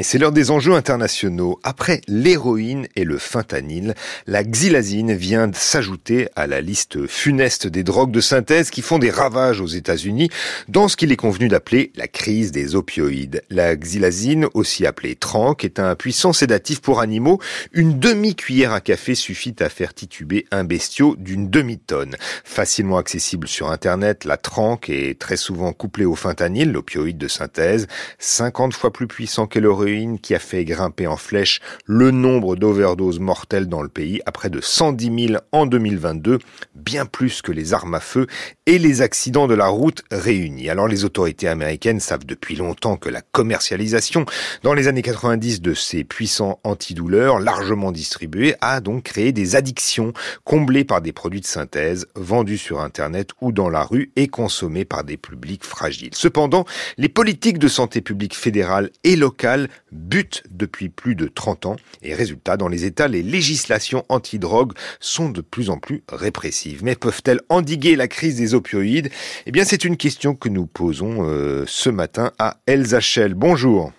Et c'est l'heure des enjeux internationaux. Après l'héroïne et le fentanyl, la xylazine vient de s'ajouter à la liste funeste des drogues de synthèse qui font des ravages aux États-Unis dans ce qu'il est convenu d'appeler la crise des opioïdes. La xylazine, aussi appelée tranque, est un puissant sédatif pour animaux. Une demi-cuillère à café suffit à faire tituber un bestiau d'une demi-tonne. Facilement accessible sur Internet, la tranque est très souvent couplée au fentanyl, l'opioïde de synthèse, 50 fois plus puissant que l'héroïne qui a fait grimper en flèche le nombre d'overdoses mortelles dans le pays à près de 110 000 en 2022, bien plus que les armes à feu et les accidents de la route réunis. Alors les autorités américaines savent depuis longtemps que la commercialisation dans les années 90 de ces puissants antidouleurs largement distribués a donc créé des addictions comblées par des produits de synthèse vendus sur Internet ou dans la rue et consommés par des publics fragiles. Cependant, les politiques de santé publique fédérale et locale butent depuis plus de 30 ans et résultat, dans les États, les législations anti-drogue sont de plus en plus répressives. Mais peuvent-elles endiguer la crise des opioïdes? Eh bien, c'est une question que nous posons euh, ce matin à Elsa. Bonjour.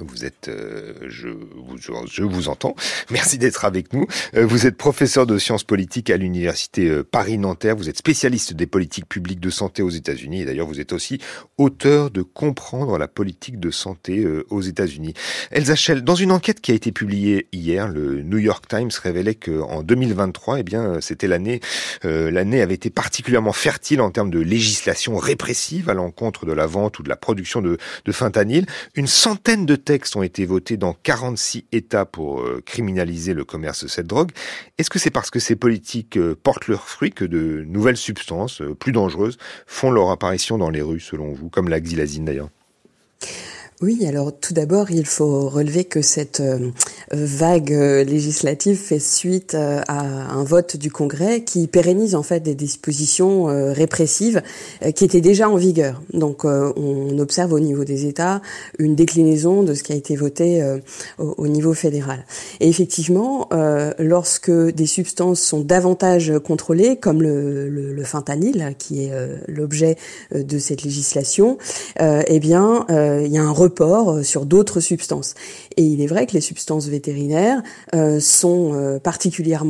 Vous êtes, euh, je, vous, je vous entends. Merci d'être avec nous. Euh, vous êtes professeur de sciences politiques à l'université euh, Paris-Nanterre. Vous êtes spécialiste des politiques publiques de santé aux États-Unis. Et d'ailleurs, vous êtes aussi auteur de Comprendre la politique de santé aux États-Unis. Elsa Schell, dans une enquête qui a été publiée hier, le New York Times révélait qu'en 2023, eh bien, c'était l'année, l'année avait été particulièrement fertile en termes de législation répressive à l'encontre de la vente ou de la production de, de fentanyl. Une centaine de textes ont été votés dans 46 États pour euh, criminaliser le commerce de cette drogue. Est-ce que c'est parce que ces politiques euh, portent leurs fruits que de nouvelles substances euh, plus dangereuses font leur apparition dans les rues, selon vous, comme la xylazine d'ailleurs? Oui, alors tout d'abord, il faut relever que cette euh, vague euh, législative fait suite euh, à un vote du Congrès qui pérennise en fait des dispositions répressives qui étaient déjà en vigueur. Donc on observe au niveau des États une déclinaison de ce qui a été voté au niveau fédéral. Et effectivement, lorsque des substances sont davantage contrôlées, comme le, fentanyl, qui est l'objet de cette législation, eh bien, il y a un report euh, sur d'autres substances. Et il est vrai que les substances vétérinaires euh, sont euh, particulièrement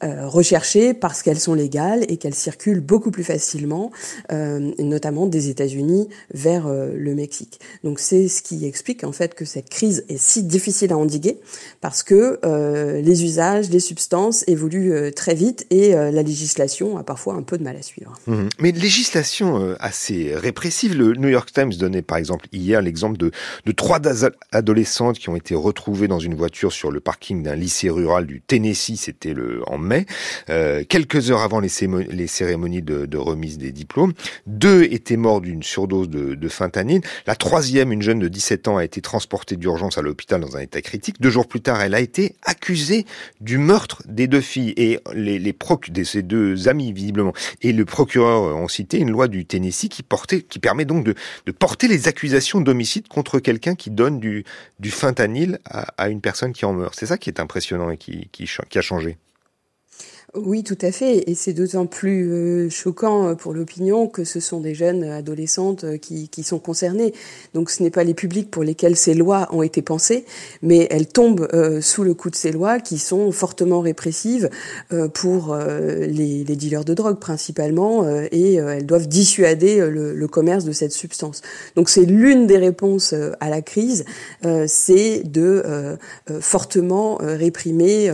recherchées parce qu'elles sont légales et qu'elles circulent beaucoup plus facilement, notamment des États-Unis vers le Mexique. Donc c'est ce qui explique en fait que cette crise est si difficile à endiguer parce que les usages, les substances évoluent très vite et la législation a parfois un peu de mal à suivre. Mmh. Mais législation assez répressive. Le New York Times donnait par exemple hier l'exemple de, trois adolescentes qui ont été retrouvées dans une voiture sur le parking d'un lycée rural du Tennessee, c'était le en mai, euh, quelques heures avant les, cérémonies de, remise des diplômes. Deux étaient morts d'une surdose de, de fentanyl. La troisième, une jeune de 17 ans, a été transportée d'urgence à l'hôpital dans un état critique. Deux jours plus tard, elle a été accusée du meurtre des deux filles et les, les de ces deux amis visiblement. Et le procureur ont cité une loi du Tennessee qui portait, qui permet donc de, de porter les accusations d'homicide contre quelqu'un qui donne du, du fentanyl à, une personne qui en meurt. C'est ça qui est impressionnant et qui, qui a changé. Oui, tout à fait. Et c'est d'autant plus euh, choquant euh, pour l'opinion que ce sont des jeunes adolescentes euh, qui, sont concernées. Donc ce n'est pas les publics pour lesquels ces lois ont été pensées, mais elles tombent sous le coup de ces lois qui sont fortement répressives pour les, dealers de drogue principalement, et elles doivent dissuader le, commerce de cette substance. Donc c'est l'une des réponses à la crise, c'est de fortement réprimer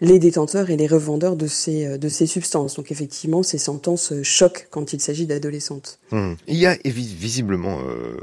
les détenteurs et les revendeurs de ces, euh, de ces substances. Donc effectivement, ces sentences choquent quand il s'agit d'adolescentes. Hum. Il y a visiblement euh,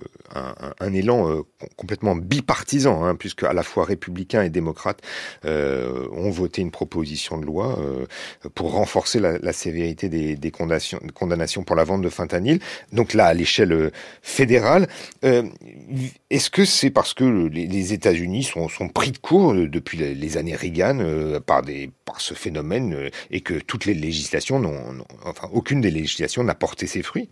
un, élan euh, complètement bipartisan, hein, puisque à la fois républicains et démocrates euh, ont voté une proposition de loi euh, pour renforcer la, sévérité des, des condamnations, pour la vente de fentanyl. Donc là, à l'échelle fédérale, est-ce que c'est parce que les, États-Unis sont, pris de court depuis les années Reagan par, des, ce phénomène et que toutes les législations n'ont, enfin aucune des législations n'a porté ses fruits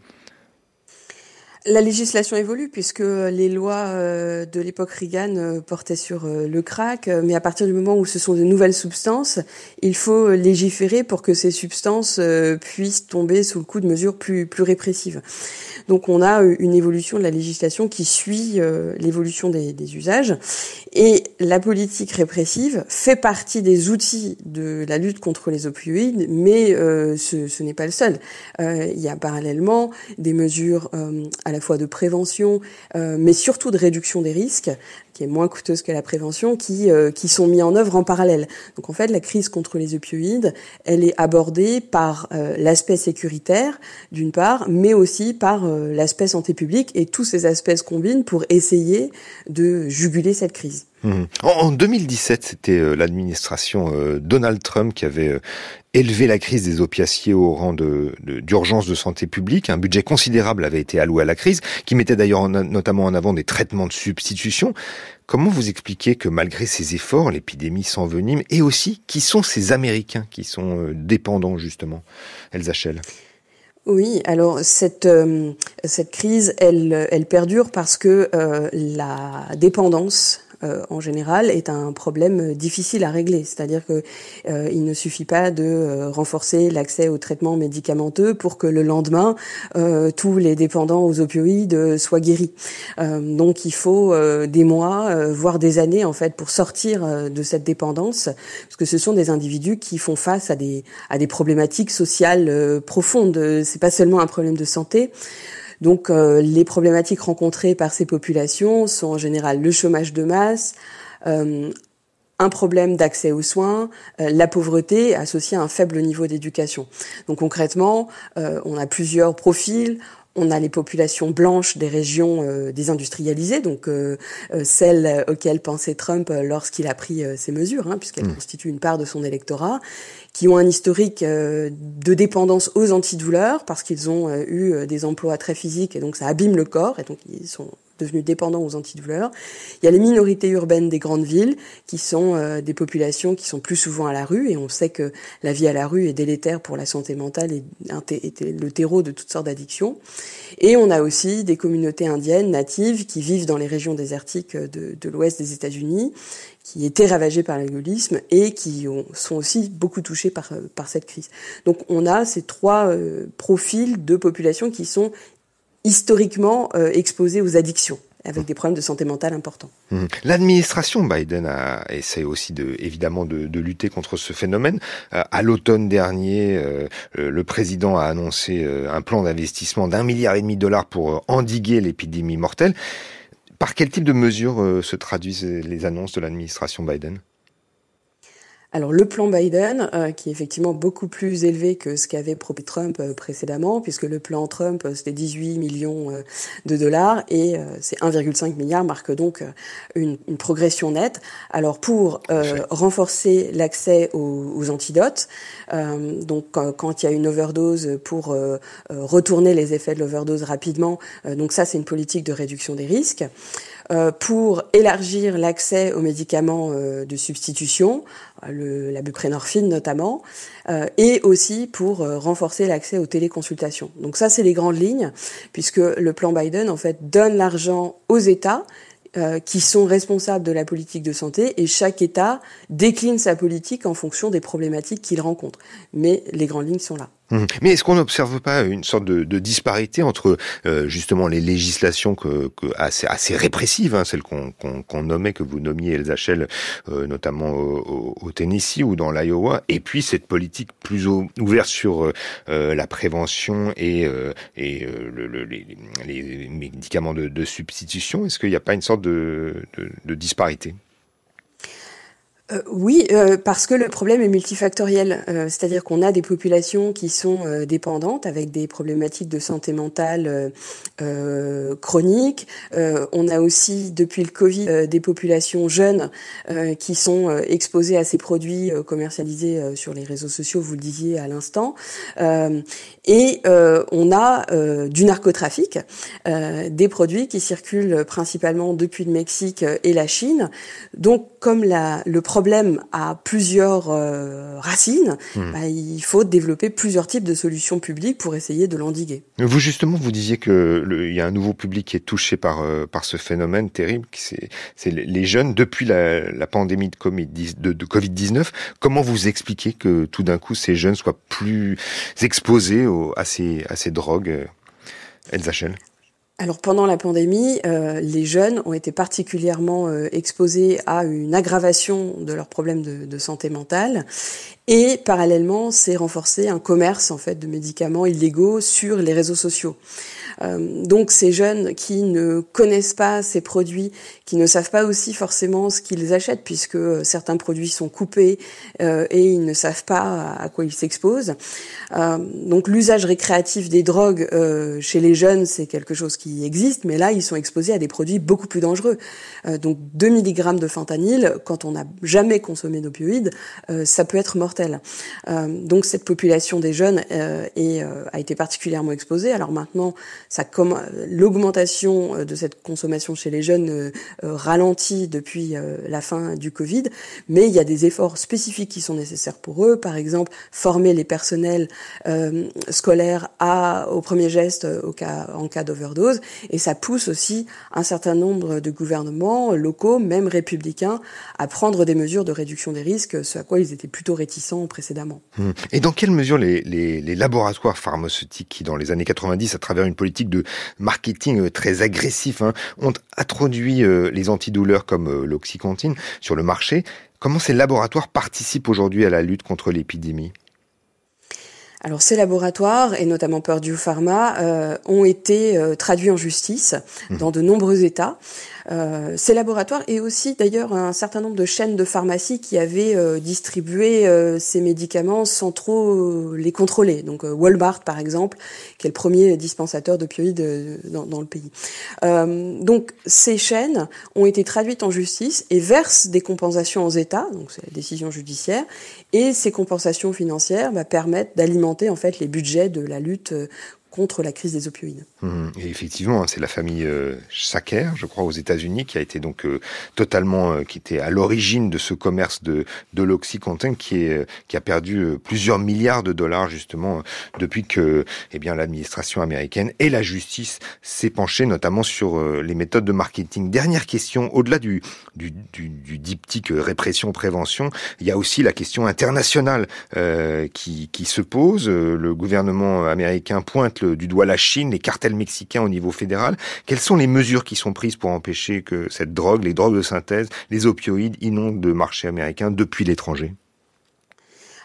la législation évolue puisque les lois euh, de l'époque Reagan euh, portaient sur euh, le crack, mais à partir du moment où ce sont de nouvelles substances, il faut légiférer pour que ces substances puissent tomber sous le coup de mesures plus, répressives. Donc on a une évolution de la législation qui suit l'évolution des, usages. Et la politique répressive fait partie des outils de la lutte contre les opioïdes, mais ce, n'est pas le seul. il y a parallèlement des mesures la fois de prévention, euh, mais surtout de réduction des risques, qui est moins coûteuse que la prévention, qui, euh, qui sont mis en œuvre en parallèle. Donc en fait, la crise contre les opioïdes, elle est abordée par euh, l'aspect sécuritaire, d'une part, mais aussi par l'aspect santé publique, et tous ces aspects se combinent pour essayer de juguler cette crise. Mmh. En 2017, c'était l'administration Donald Trump qui avait élevé la crise des opiaciers au rang de, d'urgence de, santé publique. Un budget considérable avait été alloué à la crise, qui mettait d'ailleurs notamment en avant des traitements de substitution. Comment vous expliquez que malgré ces efforts, l'épidémie s'envenime et aussi qui sont ces Américains qui sont euh, dépendants justement Elsa Schell? Oui, alors cette euh, cette crise, elle elle perdure parce que euh, la dépendance euh, en général est un problème difficile à régler. C'est-à-dire que euh, il ne suffit pas de euh, renforcer l'accès aux traitements médicamenteux pour que le lendemain tous les dépendants aux opioïdes soient guéris. donc il faut des mois, voire des années en fait pour sortir de cette dépendance, parce que ce sont des individus qui font face à des à des problématiques sociales profondes. C'est pas seulement un problème de santé. Donc euh, les problématiques rencontrées par ces populations sont en général le chômage de masse, euh, un problème d'accès aux soins, euh, la pauvreté associée à un faible niveau d'éducation. Donc concrètement, on a plusieurs profils. On a les populations blanches des régions désindustrialisées, donc celles auxquelles pensait Trump lorsqu'il a pris ces mesures, hein, puisqu'elles mmh. constituent une part de son électorat qui ont un historique euh, de dépendance aux antidouleurs parce qu'ils ont euh, eu euh, des emplois très physiques et donc ça abîme le corps et donc ils sont devenus dépendants aux antidouleurs. Il y a les minorités urbaines des grandes villes qui sont des populations qui sont plus souvent à la rue et on sait que la vie à la rue est délétère pour la santé mentale et le terreau de toutes sortes d'addictions. Et on a aussi des communautés indiennes natives qui vivent dans les régions désertiques de, l'ouest des États-Unis qui étaient ravagés par l'alcoolisme et qui ont, sont aussi beaucoup touchés par, cette crise. Donc on a ces trois euh, profils de population qui sont historiquement euh, exposés aux addictions avec des problèmes de santé mentale importants. Mmh. L'administration Biden a essayé aussi de, évidemment de, de lutter contre ce phénomène. Euh, à l'automne dernier, le président a annoncé un plan d'investissement d'un milliard et demi de dollars pour endiguer l'épidémie mortelle. Par quel type de mesures euh, se traduisent les annonces de l'administration Biden? Alors le plan Biden, euh, qui est effectivement beaucoup plus élevé que ce qu'avait promis Trump euh, précédemment, puisque le plan Trump c'était 18 millions de dollars et c'est 1,5 milliard marque donc une, progression nette. Alors pour renforcer l'accès aux, aux, antidotes, donc quand il y a une overdose, pour retourner les effets de l'overdose rapidement, donc ça c'est une politique de réduction des risques. Euh, pour élargir l'accès aux médicaments euh, de substitution, la buprenorphine notamment, euh, et aussi pour renforcer l'accès aux téléconsultations. Donc ça, c'est les grandes lignes, puisque le plan Biden, en fait, donne l'argent aux États qui sont responsables de la politique de santé et chaque État décline sa politique en fonction des problématiques qu'il rencontre. Mais les grandes lignes sont là. Mmh. Mais est-ce qu'on n'observe pas une sorte de, de disparité entre euh, justement les législations que, que assez, assez, répressives, hein, celles qu'on nommait, que vous nommiez Elsa euh, notamment au, au, Tennessee ou dans l'Iowa, et puis cette politique plus ouverte sur euh, la prévention et, et le, le, les, les, médicaments de, de substitution Est-ce qu'il n'y a pas une sorte de, de disparité? Euh, oui, euh, parce que le problème est multifactoriel. Euh, c'est-à-dire qu'on a des populations qui sont dépendantes avec des problématiques de santé mentale chroniques. on a aussi, depuis le Covid, des populations jeunes qui sont exposées à ces produits commercialisés sur les réseaux sociaux, vous le disiez à l'instant. et on a du narcotrafic, des produits qui circulent principalement depuis le Mexique et la Chine. Donc, comme la, le problème a plusieurs racines, hmm. bah, il faut développer plusieurs types de solutions publiques pour essayer de l'endiguer. Vous justement, vous disiez que il y a un nouveau public qui est touché par par ce phénomène terrible, c'est les jeunes depuis la, la pandémie de Covid de, de Covid 19. Comment vous expliquez que tout d'un coup ces jeunes soient plus exposés à ces à ces drogues, Schell? Alors pendant la pandémie, euh, les jeunes ont été particulièrement euh, exposés à une aggravation de leurs problèmes de, de santé mentale et parallèlement, c'est renforcé un commerce en fait de médicaments illégaux sur les réseaux sociaux. Euh, donc ces jeunes qui ne connaissent pas ces produits, qui ne savent pas aussi forcément ce qu'ils achètent, puisque euh, certains produits sont coupés euh, et ils ne savent pas à quoi ils s'exposent. donc l'usage récréatif des drogues chez les jeunes, c'est quelque chose qui existe, mais là ils sont exposés à des produits beaucoup plus dangereux. donc 2 mg de fentanyl, quand on n'a jamais consommé d'opioïdes, ça peut être mortel. Donc cette population des jeunes est, a été particulièrement exposée. Alors maintenant, l'augmentation euh, de cette consommation chez les jeunes euh, euh, ralentit depuis la fin du Covid, mais il y a des efforts spécifiques qui sont nécessaires pour eux. Par exemple, former les personnels scolaires à, au premier geste au cas, en cas d'overdose, et ça pousse aussi un certain nombre de gouvernements locaux, même républicains, à prendre des mesures de réduction des risques, ce à quoi ils étaient plutôt réticents précédemment. Hum. Et dans quelle mesure les, les, les laboratoires pharmaceutiques qui, dans les années 90, à travers une politique de marketing euh, très agressif, hein, ont introduit euh, les antidouleurs comme euh, l'oxycontine sur le marché. Comment ces laboratoires participent aujourd'hui à la lutte contre l'épidémie? Alors ces laboratoires, et notamment Purdue Pharma, ont été traduits en justice mmh. dans de nombreux États. Euh, ces laboratoires et aussi d'ailleurs un certain nombre de chaînes de pharmacie qui avaient euh, distribué euh, ces médicaments sans trop les contrôler. Donc Walmart par exemple, qui est le premier dispensateur d'opioïdes dans, dans, le pays. donc ces chaînes ont été traduites en justice et versent des compensations aux États, donc c'est la décision judiciaire, et ces compensations financières bah, permettent d'alimenter en fait les budgets de la lutte contre la crise des opioïdes. Mmh. Et effectivement, hein, c'est la famille euh, Sacker, je crois, aux États-Unis, qui a été donc euh, totalement, euh, qui était à l'origine de ce commerce de de l'oxycontin, qui est qui a perdu plusieurs milliards de dollars justement depuis que, eh l'administration américaine et la justice s'est penchée notamment sur les méthodes de marketing. Dernière question, au-delà du du, du, du diptyque répression prévention, il y a aussi la question internationale qui qui se pose. Le gouvernement américain pointe du doigt la Chine, les cartels mexicains au niveau fédéral. Quelles sont les mesures qui sont prises pour empêcher que cette drogue, les drogues de synthèse, les opioïdes inondent le marché américain depuis l'étranger?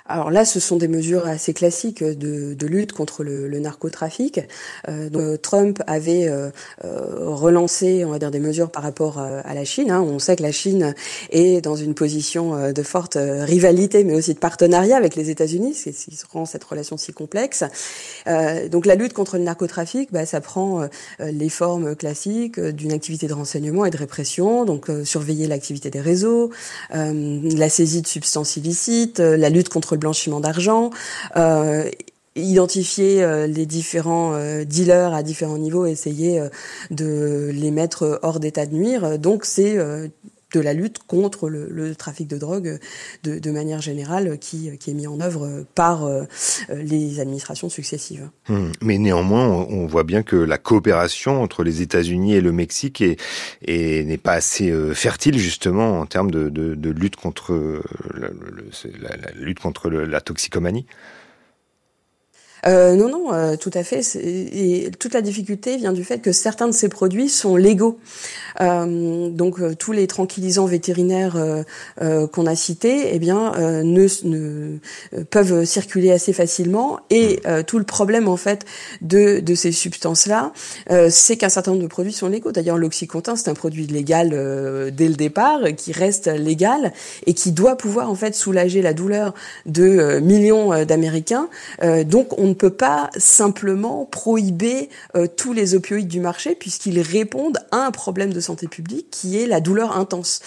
Alors là, ce sont des mesures assez classiques de, lutte contre le, narcotrafic. Euh, euh, Trump avait euh, relancé, on va dire, des mesures par rapport à la Chine. Hein. On sait que la Chine est dans une position de forte rivalité, mais aussi de partenariat avec les États-Unis, ce qui rend cette relation si complexe. donc la lutte contre le narcotrafic, bah, ça prend les formes classiques d'une activité de renseignement et de répression, donc surveiller l'activité des réseaux, la saisie de substances illicites, la lutte contre blanchiment d'argent, euh, identifier euh, les différents euh, dealers à différents niveaux, essayer de les mettre hors d'état de nuire. Donc c'est de la lutte contre le, trafic de drogue de, manière générale qui, est mis en œuvre par les administrations successives. Hum, mais néanmoins, on, voit bien que la coopération entre les États-Unis et le Mexique est, n'est pas assez fertile justement en termes de, lutte contre la, la, lutte contre la toxicomanie. Euh, non, non, euh, tout à fait. Et toute la difficulté vient du fait que certains de ces produits sont légaux. Euh, donc euh, tous les tranquillisants vétérinaires euh, qu'on a cités, eh bien, ne, ne, peuvent circuler assez facilement. Et tout le problème en fait de, de ces substances-là, c'est qu'un certain nombre de produits sont légaux. D'ailleurs, l'oxycontin, c'est un produit légal dès le départ, qui reste légal et qui doit pouvoir en fait soulager la douleur de millions d'Américains. donc on ne peut pas simplement prohiber euh, tous les opioïdes du marché puisqu'ils répondent à un problème de santé publique qui est la douleur intense.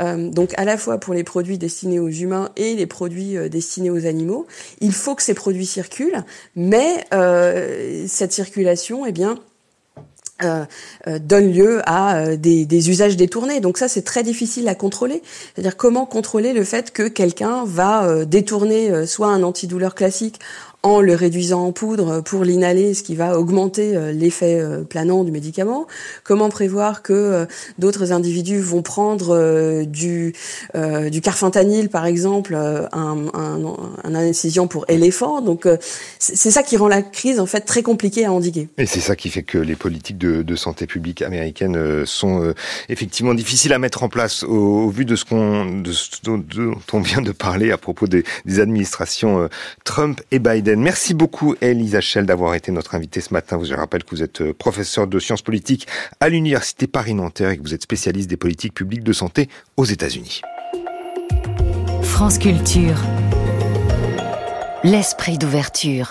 Euh, donc à la fois pour les produits destinés aux humains et les produits euh, destinés aux animaux, il faut que ces produits circulent, mais cette circulation, eh bien, donne lieu à des, des, usages détournés. Donc ça, c'est très difficile à contrôler. C'est-à-dire comment contrôler le fait que quelqu'un va détourner soit un antidouleur classique en le réduisant en poudre pour l'inhaler, ce qui va augmenter euh, l'effet euh, planant du médicament. Comment prévoir que euh, d'autres individus vont prendre du, du carfentanil, par exemple, un, un, un incision pour éléphant? Donc c'est ça qui rend la crise en fait très compliquée à endiguer. Et c'est ça qui fait que les politiques de, santé publique américaines sont effectivement difficiles à mettre en place au, vu de ce qu'on dont on vient de parler à propos des administrations Trump et Biden. Merci beaucoup, Elisa Schell, d'avoir été notre invitée ce matin. Je rappelle que vous êtes euh, professeur de sciences politiques à l'Université Paris-Nanterre et que vous êtes spécialiste des politiques publiques de santé aux États-Unis. France Culture. L'esprit d'ouverture.